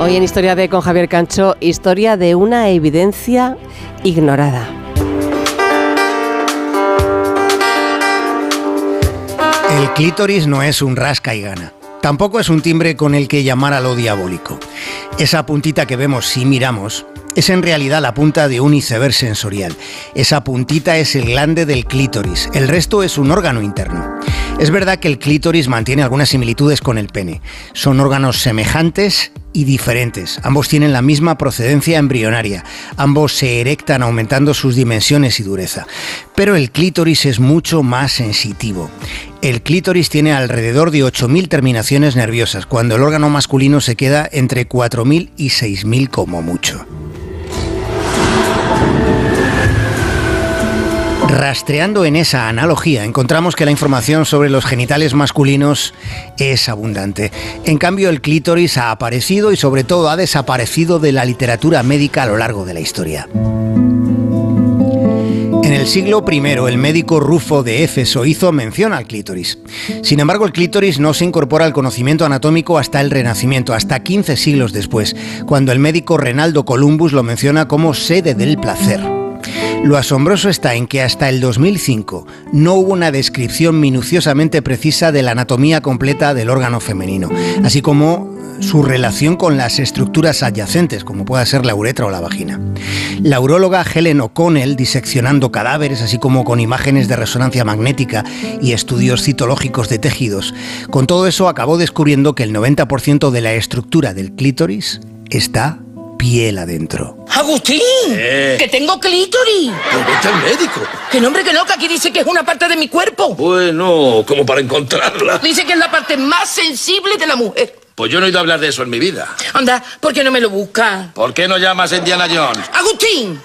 Hoy en Historia de con Javier Cancho, historia de una evidencia ignorada. El clítoris no es un rasca y gana. Tampoco es un timbre con el que llamar a lo diabólico. Esa puntita que vemos si miramos es en realidad la punta de un iceberg sensorial. Esa puntita es el glande del clítoris, el resto es un órgano interno. Es verdad que el clítoris mantiene algunas similitudes con el pene. Son órganos semejantes y diferentes. Ambos tienen la misma procedencia embrionaria. Ambos se erectan aumentando sus dimensiones y dureza. Pero el clítoris es mucho más sensitivo. El clítoris tiene alrededor de 8.000 terminaciones nerviosas, cuando el órgano masculino se queda entre 4.000 y 6.000 como mucho. Rastreando en esa analogía, encontramos que la información sobre los genitales masculinos es abundante. En cambio, el clítoris ha aparecido y sobre todo ha desaparecido de la literatura médica a lo largo de la historia. En el siglo I, el médico Rufo de Éfeso hizo mención al clítoris. Sin embargo, el clítoris no se incorpora al conocimiento anatómico hasta el Renacimiento, hasta 15 siglos después, cuando el médico Renaldo Columbus lo menciona como sede del placer. Lo asombroso está en que hasta el 2005 no hubo una descripción minuciosamente precisa de la anatomía completa del órgano femenino, así como su relación con las estructuras adyacentes, como pueda ser la uretra o la vagina. La uróloga Helen O'Connell, diseccionando cadáveres, así como con imágenes de resonancia magnética y estudios citológicos de tejidos, con todo eso acabó descubriendo que el 90% de la estructura del clítoris está piel adentro. ¡Agustín! ¡Que tengo clítoris! Pues vete al médico. ¡Que nombre que no! Que aquí dice que es una parte de mi cuerpo. Bueno, como para encontrarla. Dice que es la parte más sensible de la mujer. Pues yo no he oído hablar de eso en mi vida. Anda, ¿por qué no me lo busca? ¿Por qué no llamas a Indiana Jones? ¡Agustín!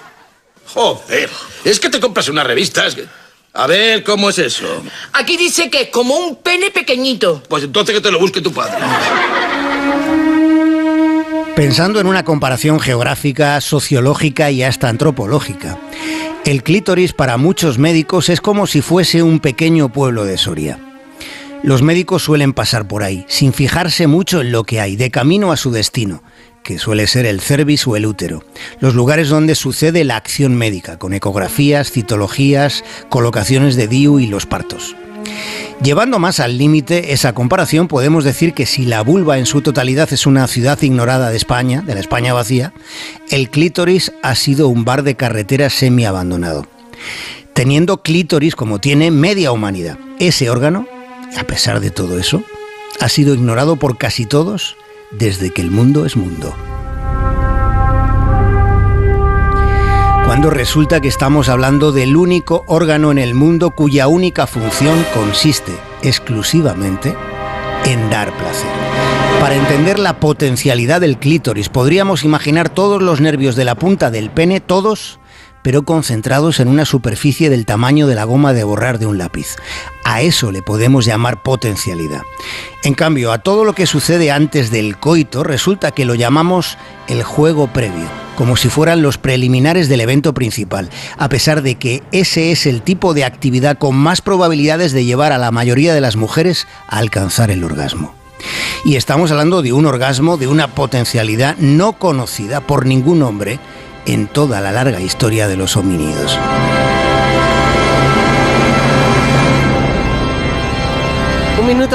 Joder, es que te compras una revista. es que- A ver, ¿cómo es eso? Aquí dice que es como un pene pequeñito. Pues entonces que te lo busque tu padre. Pensando en una comparación geográfica, sociológica y hasta antropológica, el clítoris para muchos médicos es como si fuese un pequeño pueblo de Soria. Los médicos suelen pasar por ahí, sin fijarse mucho en lo que hay, de camino a su destino, que suele ser el cervix o el útero, los lugares donde sucede la acción médica, con ecografías, citologías, colocaciones de DIU y los partos. Llevando más al límite esa comparación, podemos decir que si la vulva en su totalidad es una ciudad ignorada de España, de la España vacía, el clítoris ha sido un bar de carretera semi-abandonado. Teniendo clítoris como tiene media humanidad. Ese órgano, a pesar de todo eso, ha sido ignorado por casi todos desde que el mundo es mundo. Resulta que estamos hablando del único órgano en el mundo cuya única función consiste exclusivamente en dar placer. Para entender la potencialidad del clítoris, podríamos imaginar todos los nervios de la punta del pene, todos, pero concentrados en una superficie del tamaño de la goma de borrar de un lápiz. A eso le podemos llamar potencialidad. En cambio, a todo lo que sucede antes del coito, resulta que lo llamamos el juego previo, como si fueran los preliminares del evento principal, a pesar de que ese es el tipo de actividad con más probabilidades de llevar a la mayoría de las mujeres a alcanzar el orgasmo. Y estamos hablando de un orgasmo de una potencialidad no conocida por ningún hombre en toda la larga historia de los homínidos. Un minuto